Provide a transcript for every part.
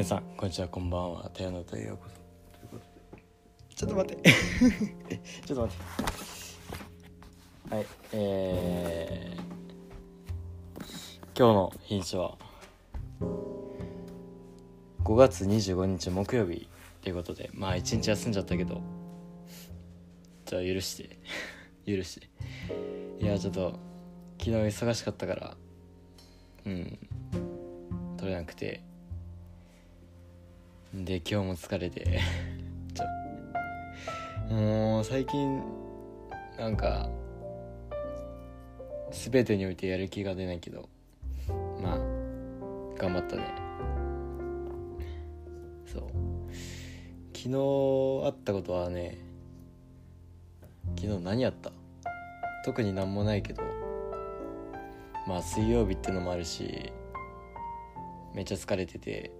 皆さんこんにちはこんばんは。タ野とようこそ。ちょっと待って。ちょっと待って。はいえー、今日の日にちは5月25日木曜日ということでまあ一日休んじゃったけどじゃあ許して 許して。いやちょっと昨日忙しかったからうん取れなくてで今日も疲れて。ちょ。もう最近なんか全てにおいてやる気が出ないけどまあ頑張ったね。そう。昨日あったことはね昨日何やった？特になんもないけどまあ水曜日ってのもあるしめっちゃ疲れてて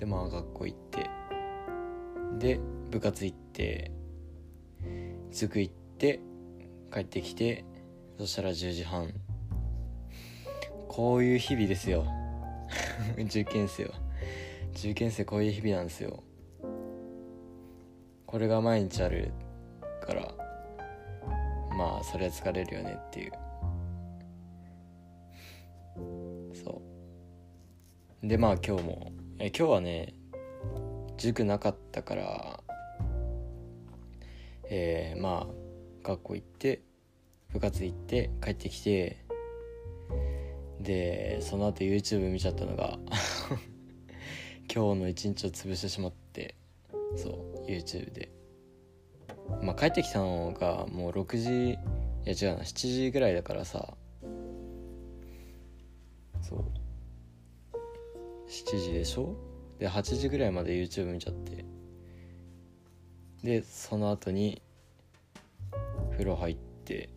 でまあ学校行って。で部活行って塾行って帰ってきてそしたら10時半。こういう日々ですよ。受験生は。受験生こういう日々なんですよ。これが毎日あるからまあそれは疲れるよねっていう。そう。でまあ今日もえ今日はね塾なかったからえー、まあ学校行って部活行って帰ってきてでその後 YouTube 見ちゃったのが 今日の一日を潰してしまってそう YouTube で。まあ帰ってきたのがもう6時いや違うな7時ぐらいだからさ。そう。7時でしょ？で8時ぐらいまで YouTube 見ちゃって。でその後に風呂入って。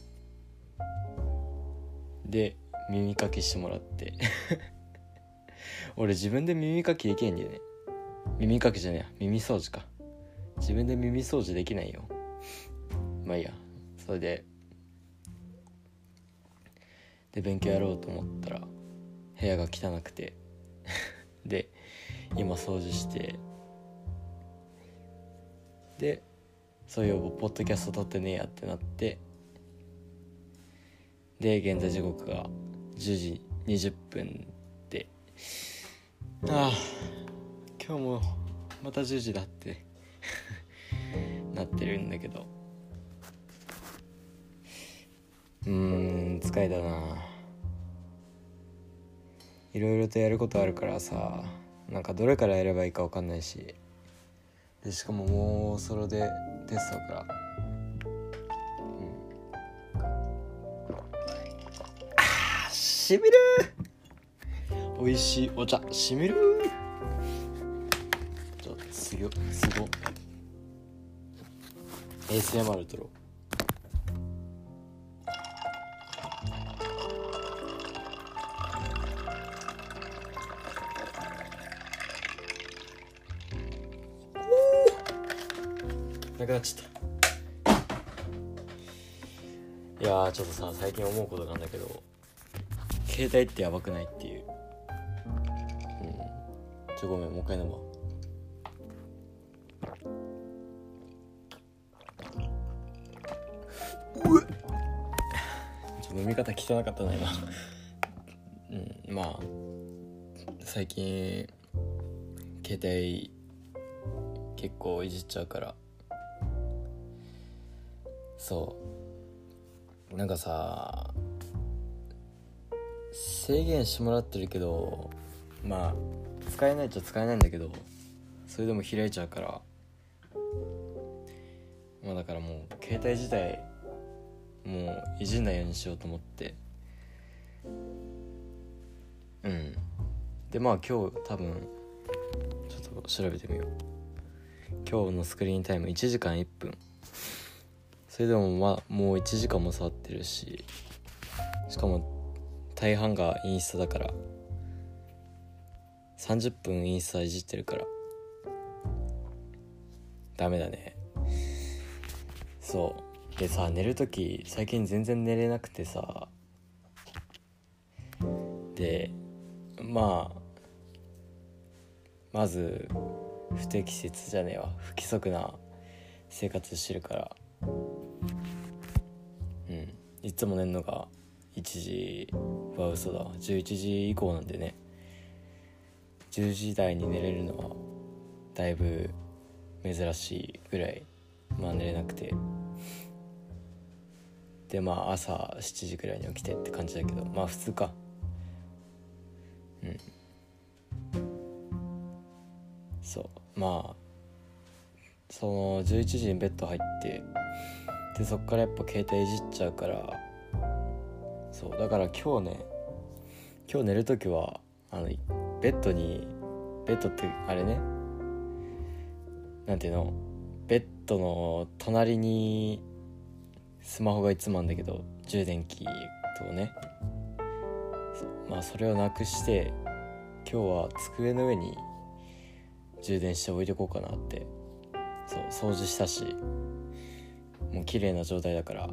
で耳かきしてもらって。俺自分で耳かきできないんだよね。耳かきじゃねえや。耳掃除か。自分で耳掃除できないよ。まあいいや。それで。で勉強やろうと思ったら部屋が汚くて。で今掃除して。でそういうポッドキャスト撮ってねえやってなって。で現在時刻が10時20分で。ああ今日もまた10時だって。なってるんだけど。うーん疲れたないろいろとやることあるからさなんかどれからやればいいか分かんないし。でしかももうそれでテストから。うん。あしみる美味しいお茶しみるちょっとすごすご ASMR 撮ろう。なっちゃったいやちょっとさ最近思うことなんだけど携帯ってやばくないっていう。うん。ちょごめんもう一回飲もうちょ飲み方汚かったな今。うんまあ最近携帯結構いじっちゃうから。そう。なんかさ制限してもらってるけどまあ使えないっちゃ使えないんだけどそれでも開いちゃうからまあだからもう携帯自体もういじんないようにしようと思って。うん。でまあ今日多分ちょっと調べてみよう。今日のスクリーンタイム1時間1分。それでもまあもう1時間も触ってるししかも大半がインスタだから30分インスタいじってるからダメだね。そう。でさ寝る時最近全然寝れなくてさでまあまず不適切じゃねえわ。不規則な生活してるから。いつも寝るのが1時は嘘だ11時以降なんでね。10時台に寝れるのはだいぶ珍しいぐらい。まあ寝れなくて。でまあ朝7時ぐらいに起きてって感じだけど。まあ普通か。うん。そう。まあその11時にベッド入ってでそっからやっぱ携帯いじっちゃうから。そうだから今日ね今日寝る時はあのベッドにベッドってあれね。なんていうの？ベッドの隣にスマホがいつもあんだけど充電器とね。まあそれをなくして今日は机の上に充電して置いてこうかなって。そう掃除したし。もう綺麗な状態だから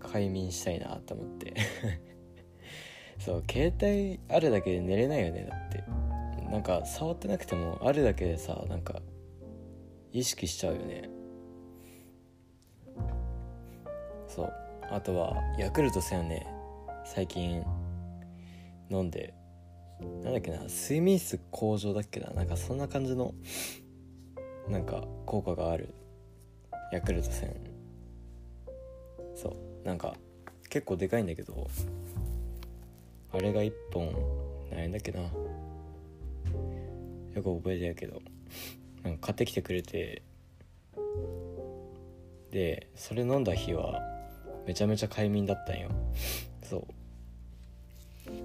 快眠したいなと思って。そう携帯あるだけで寝れないよねだって。なんか触ってなくてもあるだけでさなんか意識しちゃうよね。そう。あとはヤクルト1000ね最近飲んでなんだっけな睡眠質向上だっけななんかそんな感じのなんか効果があるヤクルト1000なんか結構でかいんだけどあれが1本何円だっけな。よく覚えてるけどなんか買ってきてくれてでそれ飲んだ日はめちゃめちゃ快眠だったんよ。そう。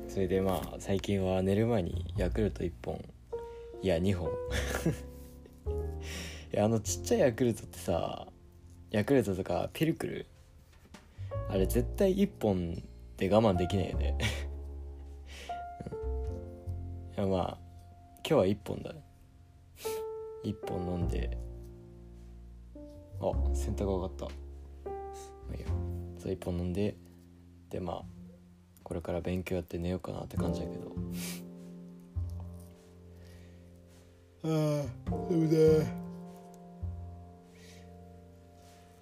それでまあ最近は寝る前にヤクルト1本いや2本。いや あのちっちゃいヤクルトってさヤクルトとかピルクルあれ絶対1本で我慢できないよね。いやまあ今日は1本だ1本飲んで。あ洗濯が上がった。まあいいや。そう1本飲んで。でまあこれから勉強やって寝ようかなって感じだけど。ああ眠だ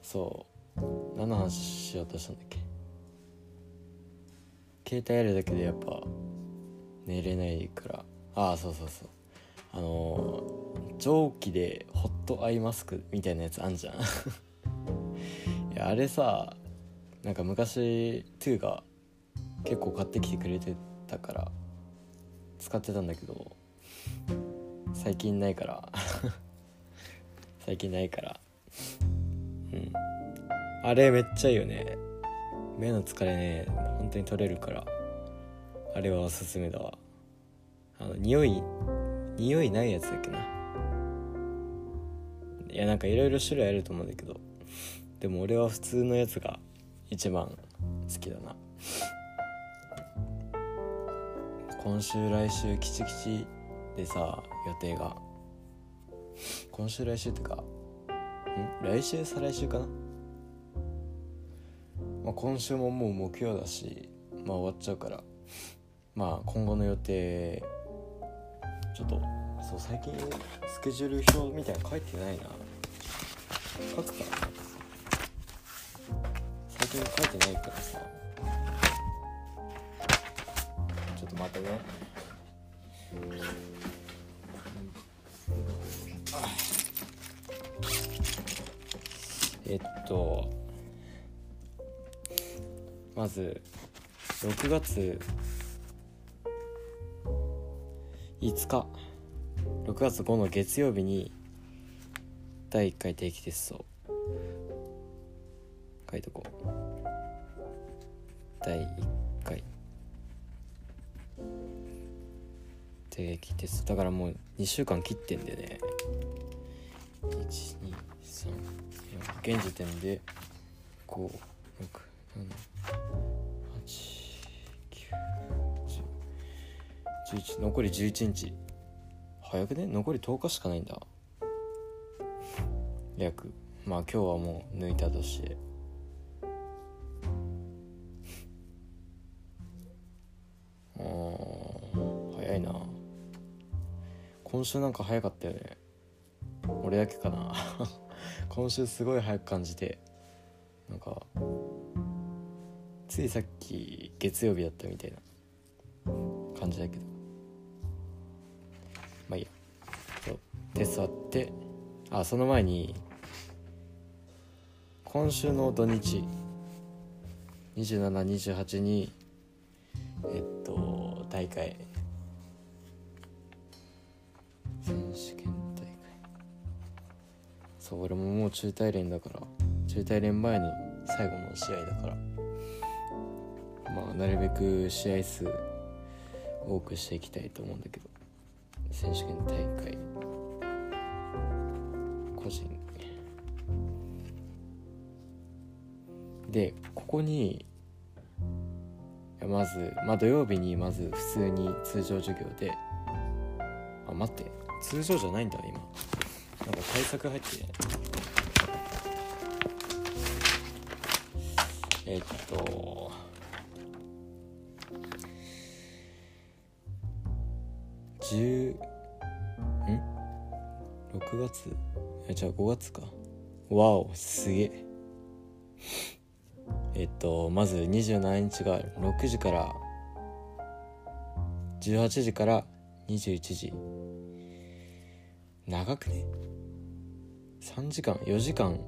そう何の話しようとしたんだっけ？携帯あるだけでやっぱ寝れないから。ああそうそうそう。あの、蒸気でホットアイマスクみたいなやつあんじゃん。いやあれさなんか昔トゥーが結構買ってきてくれてたから使ってたんだけど最近ないから。最近ないから。うん。あれめっちゃいいよね。目の疲れね本当に取れるから。あれはおすすめだわ。あの匂い匂いないやつだっけな。いやなんかいろいろ種類あると思うんだけど。でも俺は普通のやつが一番好きだな。今週来週キチキチでさ予定が。今週来週ってかん？来週再来週かな、まあ、今週ももう目標だしまあ終わっちゃうから。まあ今後の予定ちょっとそう最近スケジュール表みたいな書いてないな。書くかな。最近書いてないからさ。ちょっと待ってね。えっとまず6月。5日。6月5の月曜日に第1回定期テスト。書いとこう。第1回。定期テスト。だからもう2週間切ってんでね。123現時点で567 11残り11日。早くね？残り10日しかないんだ。約。まあ今日はもう抜いたとし。てうん早いな。今週なんか早かったよね。俺だけかな。今週すごい早く感じて。なんかついさっき月曜日だったみたいな感じだけど。まあいいや。そう。テストあって。あその前に今週の土日。2728にえっと大会。選手権大会。そう俺ももう中大連だから。中大連前の最後の試合だから。まあなるべく試合数多くしていきたいと思うんだけど。選手権大会。個人。でここにまず、まあ、土曜日にまず普通に通常授業で。あ待って。通常じゃないんだ今。なんか対策入って。えっと。10 6月？えじゃあ5月か。わおすげえ。えっとまず27日が6時から。18時から21時。長くね？3時間？4時間？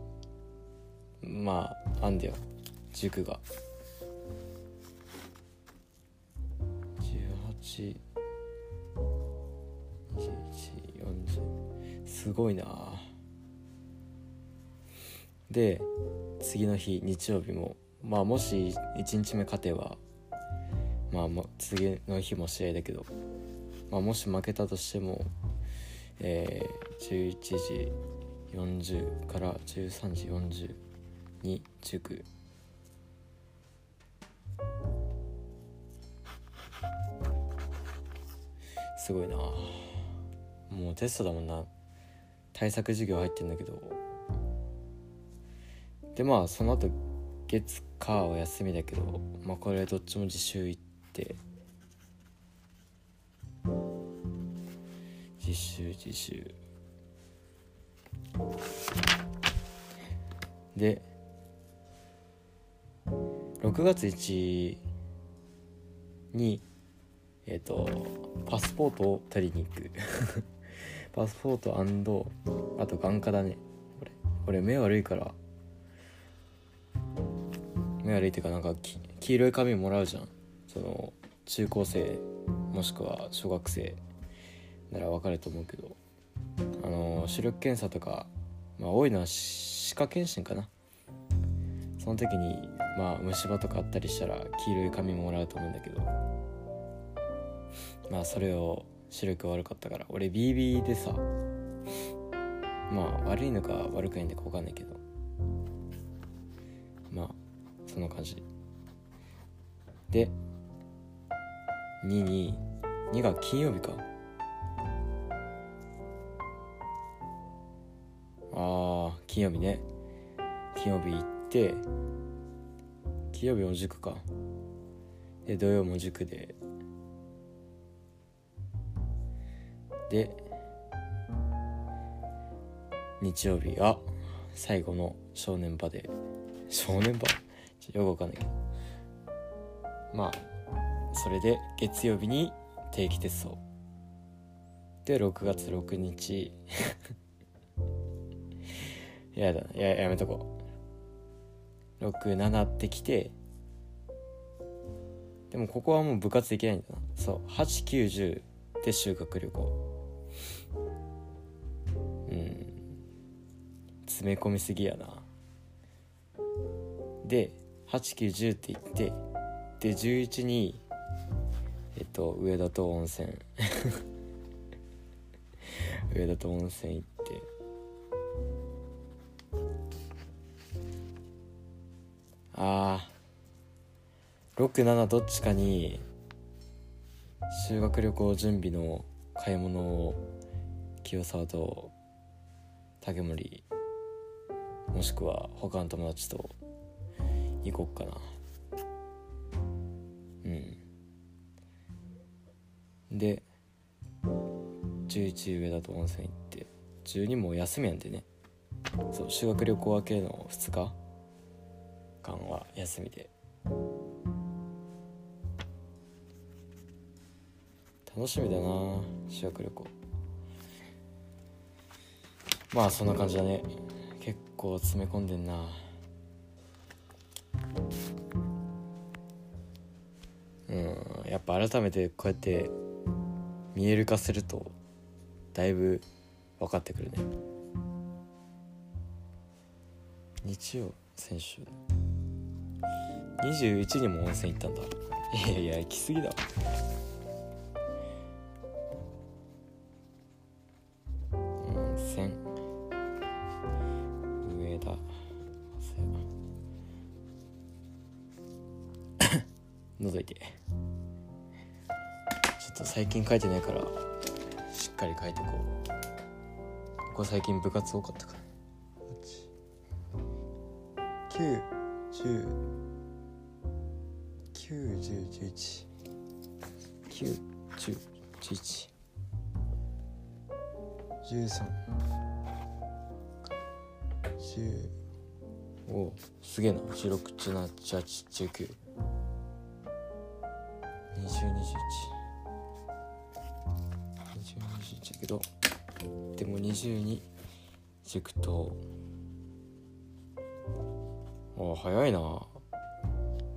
まああんだよ。塾が。1821すごいな。で次の日日曜日もまあもし1日目勝てばまあも次の日も試合だけど、まあ、もし負けたとしても、えー、11時40から13時40に塾。すごいな。もうテストだもんな。対策授業入ってんだけど。でまあその後月火は休みだけどまあこれどっちも自習行って。自習自習。で6月1にえっ、ー、とパスポートを取りに行く。パスポートあと眼科だね。俺俺目悪いから。目悪いっていうかなんか黄色い紙もらうじゃん。その中高生もしくは小学生なら分かると思うけど。あの視力検査とか、まあ、多いのは歯科検診かな。その時にまあ虫歯とかあったりしたら黄色い紙もらうと思うんだけど。まあそれを視力悪かったから。俺 BB でさまあ悪いのか悪くないんだか分かんないけど。まあそんな感じ。で2に2が金曜日か。ああ金曜日ね。金曜日行って金曜日も塾か。で土曜も塾でで日曜日が最後の正念場で正念場？よくわかんないけど。まあそれで月曜日に定期テスト。で6月6日。やだややめとこう。67ってきてでもここはもう部活できないんだな。そう890で修学旅行。詰め込みすぎやな。で8910って言ってで11にえっと上田と温泉。上田と温泉行って。ああ67どっちかに修学旅行準備の買い物を清沢と竹森もしくは他の友達と行こっかな。うん。で11上田と温泉行って12も休みやんでね。そう修学旅行明けの2日間は休みで。楽しみだな修学旅行。まあそんな感じだね。構詰め込んでんな。うんやっぱ改めてこうやって見える化するとだいぶ分かってくるね。日曜先週21にも温泉行ったんだ。いやいや行き過ぎだ温書いてないからしっかり書いてこう。ここ最近部活多かったから。9 10 9 10 11 9 10 11 13 10おすげえな。1678192021、17、18、19 20、21 20、21だけどでも22塾とあ早いな。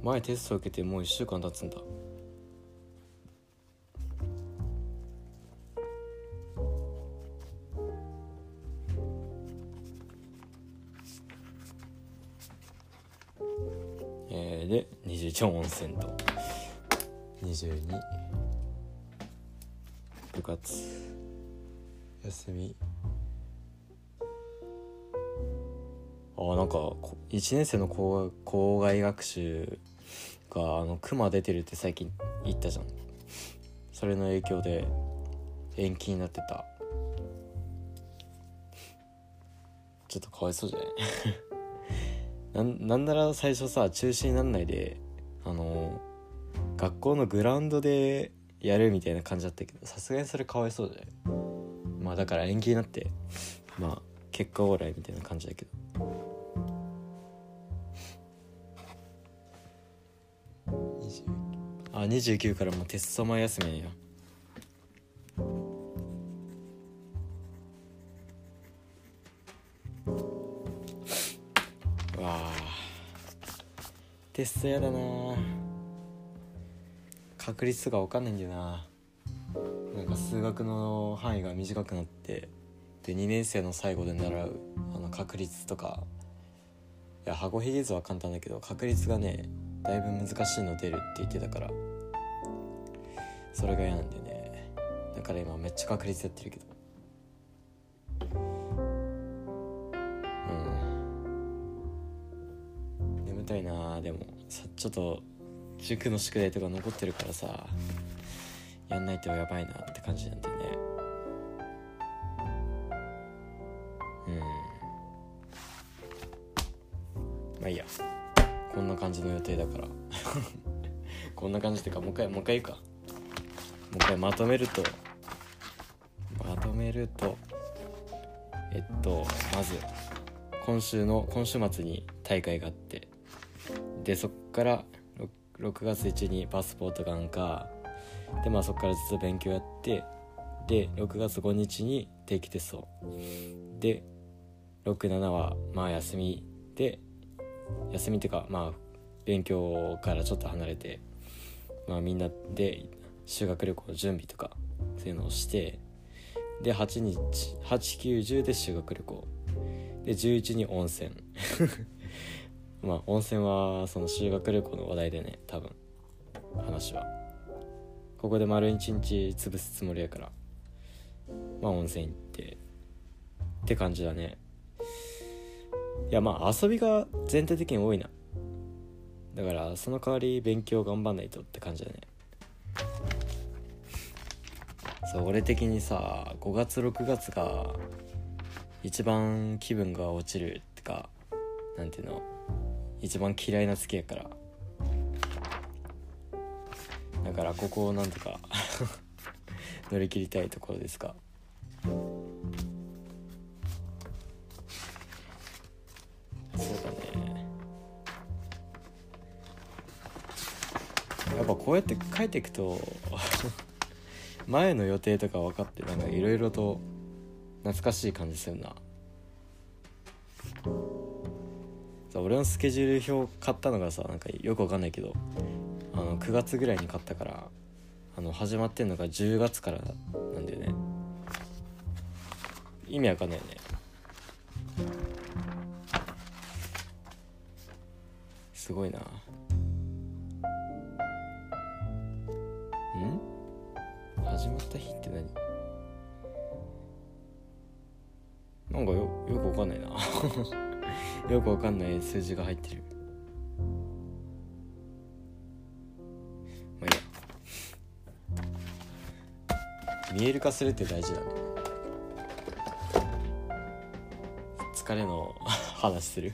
前テスト受けてもう1週間経つんだ。えー、で21温泉と。22部活。休み。あなんか1年生の校校外学習があの熊出てるって最近言ったじゃん。それの影響で延期になってた。ちょっとかわいそうじゃない？なんなんなら最初さ中止になんないであの学校のグラウンドでやるみたいな感じだったけどさすがにそれかわいそうじゃない？まあだから延期になってまあ結果オーライみたいな感じだけど。あ29からもうテスト前休みや。わあ。テストやだな確率が分かんないんだよななんか数学の範囲が短くなってで2年生の最後で習うあの確率とかいや箱ひげ図は簡単だけど確率がねだいぶ難しいの出るって言ってたからそれが嫌なんでね。だから今めっちゃ確率やってるけど。うん。眠たいなでも。さちょっと塾の宿題とか残ってるからさ。やんないとやばいなって感じなんでね。うん。まあいいや。こんな感じの予定だから。こんな感じっていうかもう一回もう一回言うか。もう一回まとめると。まとめると。えっとまず今週の今週末に大会があって。でそっから 6, 6月1日にパスポート眼科でまあそっからずっと勉強やってで6月5日に定期テスト。で67はまあ休みで休みっていうかまあ勉強からちょっと離れてまあみんなで修学旅行の準備とかそういうのをしてで8日890で修学旅行。で11に温泉。まあ温泉はその修学旅行の話題でね多分話は。ここで丸一日潰すつもりやから。まあ温泉行って。って感じだね。いやまあ遊びが全体的に多いな。だからその代わり勉強頑張んないとって感じだね。そう俺的にさ5月6月が一番気分が落ちるってかなんていうの？一番嫌いな月やから。だからここをなんとか 乗り切りたいところですか。そうだね。やっぱこうやって書いていくと 前の予定とか分かってなんかいろいろと懐かしい感じするな。俺のスケジュール表買ったのがさなんかよく分かんないけどあの9月ぐらいに買ったからあの始まってんのが10月からなんだよね。意味わかんないよね。すごいな。ん？始まった日って何？なんかよよくわかんないな。よくわかんない数字が入ってる見える化するって大事だね。疲れの 話する。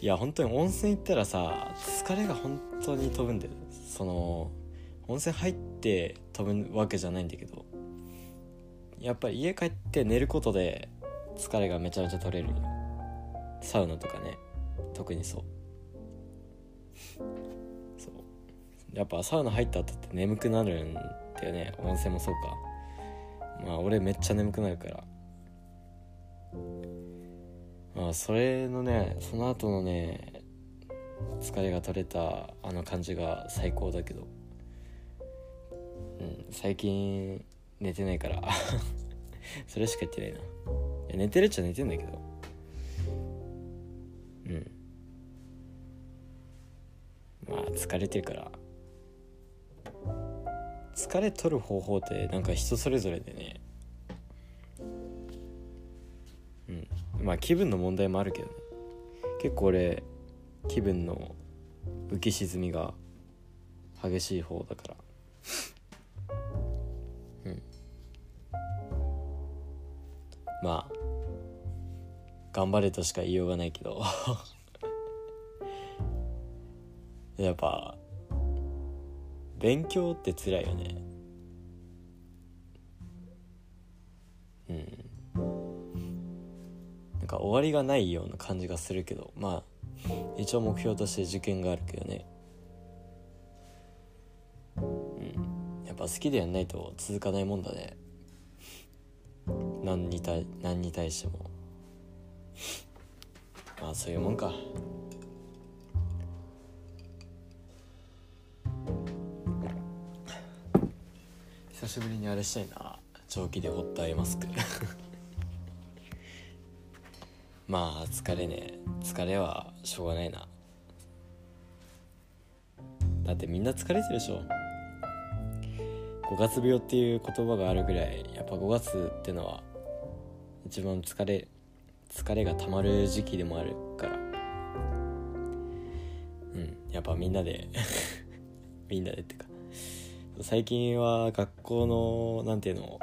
いや本当に温泉行ったらさ疲れが本当に飛ぶんだよ。その温泉入って飛ぶわけじゃないんだけどやっぱり家帰って寝ることで疲れがめちゃめちゃ取れるよ。サウナとかね。特にそう。そう。やっぱサウナ入った後って眠くなるんだよね。温泉もそうか。まあ俺めっちゃ眠くなるから。まあそれのねその後のね疲れが取れたあの感じが最高だけど。うん最近寝てないから。それしか言ってないな。いや寝てるっちゃ寝てんだけど。うん。まあ疲れてるから。疲れ取る方法ってなんか人それぞれでね。うん。まあ気分の問題もあるけどね。結構俺気分の浮き沈みが激しい方だから。うん。まあ頑張れとしか言いようがないけど。やっぱ勉強って辛いよね。うん。なんか終わりがないような感じがするけどまあ一応目標として受験があるけどね。うん。やっぱ好きでやんないと続かないもんだね。何に対何に対しても。まあそういうもんか。久しぶりにあれしたいな。長期でホットアイマスクまあ疲れね疲れはしょうがないな。だってみんな疲れてるでしょ。5月病っていう言葉があるぐらいやっぱ5月ってのは一番疲れ疲れがたまる時期でもあるから。うんやっぱみんなで みんなでってか。最近は学校のなんていうの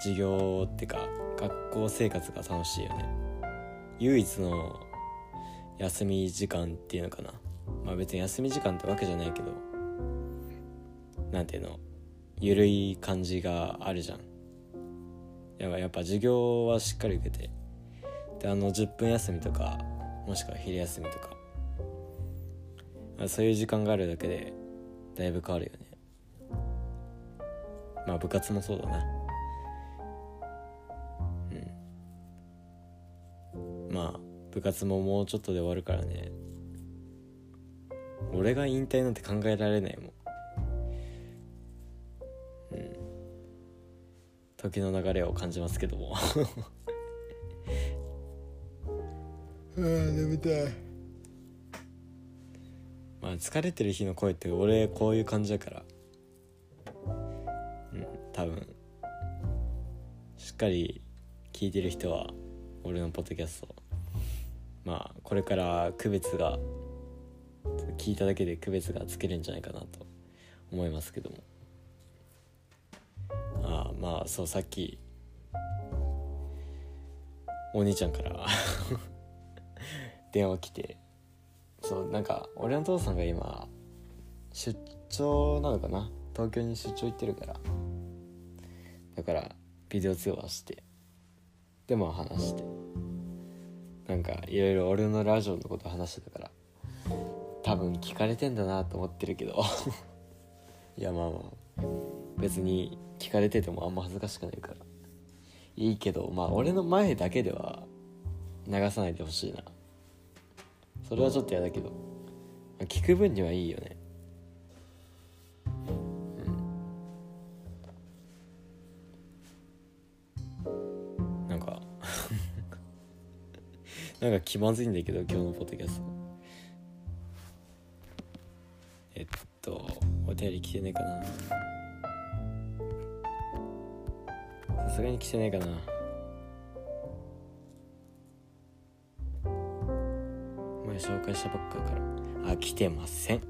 授業ってか学校生活が楽しいよね。唯一の休み時間っていうのかな。まあ別に休み時間ってわけじゃないけどなんていうのゆるい感じがあるじゃん。やっぱやっぱ授業はしっかり受けてであの10分休みとかもしくは昼休みとかそういう時間があるだけでだいぶ変わるよね。まあ部活もそうだな。うん。まあ部活ももうちょっとで終わるからね。俺が引退なんて考えられないもん。うん。時の流れを感じますけども。あ眠たい。まあ疲れてる日の声って俺こういう感じだから。うん多分しっかり聞いてる人は俺のポッドキャスト。まあこれから区別が聞いただけで区別がつけるんじゃないかなと思いますけども。ああまあそうさっきお兄ちゃんから 電話来てそうなんか俺の父さんが今出張なのかな？東京に出張行ってるから。だからビデオ通話してでも話して。なんかいろいろ俺のラジオのこと話してたから多分聞かれてんだなと思ってるけど。いやまあまあ。別に聞かれててもあんま恥ずかしくないから。いいけどまあ俺の前だけでは流さないでほしいな。それはちょっと嫌だけど。聞く分にはいいよね。なんか気まずいんだけど今日のポッドキャスト。えっとお便り来てねえかな。さすがに来てねえかな。前紹介したばっかから。あ来てません。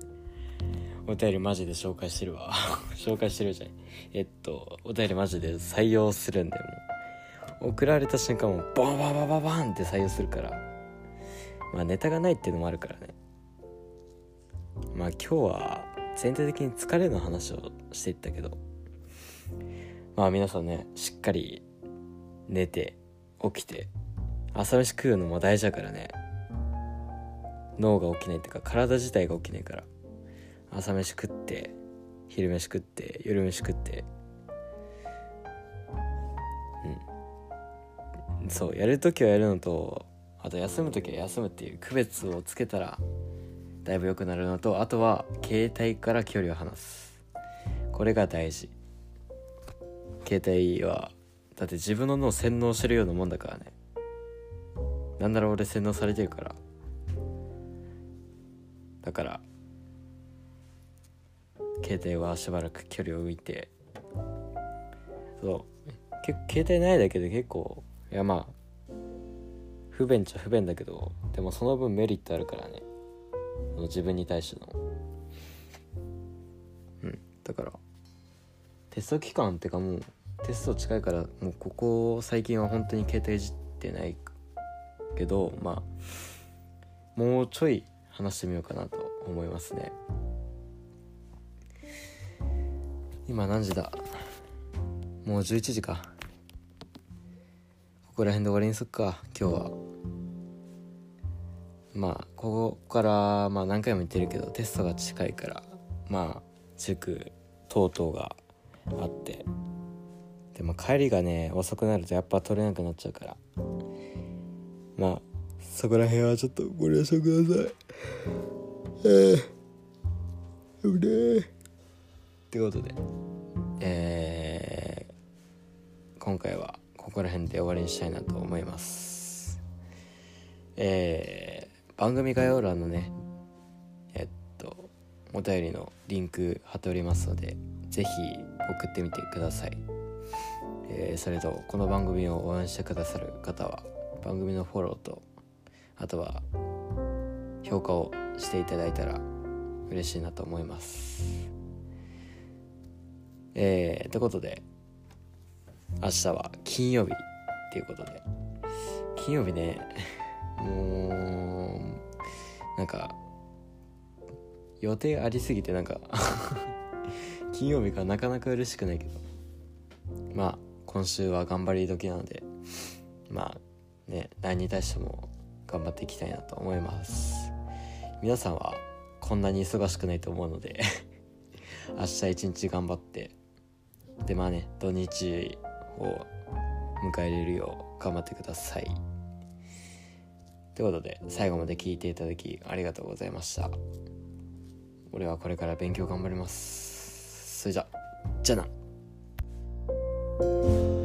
お便りマジで紹介してるわ。紹介してるじゃん。えっとお便りマジで採用するんだよもう。送られた瞬間もバンバンバンバンバンって採用するから。まあネタがないっていうのもあるからね。まあ今日は全体的に疲れの話をしていったけど。まあ皆さんねしっかり寝て起きて朝飯食うのも大事だからね。脳が起きないっていうか体自体が起きないから。朝飯食って昼飯食って夜飯食って。そうやる時はやるのとあと休む時は休むっていう区別をつけたらだいぶ良くなるのとあとは携帯から距離を離す。これが大事。携帯はだって自分の脳洗脳してるようなもんだからね。なんなら俺洗脳されてるから。だから携帯はしばらく距離を置いて。そう。結携帯ないだけで結構いやまあ不便っちゃ不便だけどでもその分メリットあるからね。自分に対しての。うん。だからテスト期間ってかもうテスト近いからもうここ最近は本当に携帯いじってないけどまあもうちょい話してみようかなと思いますね。今何時だ？もう11時か。ここら辺で終わりにすっか今日は。まあここからまあ何回も言ってるけどテストが近いからまあ塾等々があって。でも帰りがね遅くなるとやっぱ取れなくなっちゃうから。まあそこら辺はちょっとご了承ください。ええうれってことでえー、今回はここら辺で終わりにしたいなと思います。えー、番組概要欄のねえっとお便りのリンク貼っておりますので是非送ってみてください。えー、それとこの番組を応援してくださる方は番組のフォローとあとは評価をしていただいたら嬉しいなと思います。えー、ということで明日は金曜日っていうことで。金曜日ね もうなんか予定ありすぎてなんか 金曜日がなかなか嬉しくないけど。まあ今週は頑張り時なのでまあね何に対しても頑張っていきたいなと思います。皆さんはこんなに忙しくないと思うので 明日一日頑張ってでまあね土日を迎えれるよう頑張ってください。ということで最後まで聞いていただきありがとうございました。俺はこれから勉強頑張ります。それじゃじゃあな。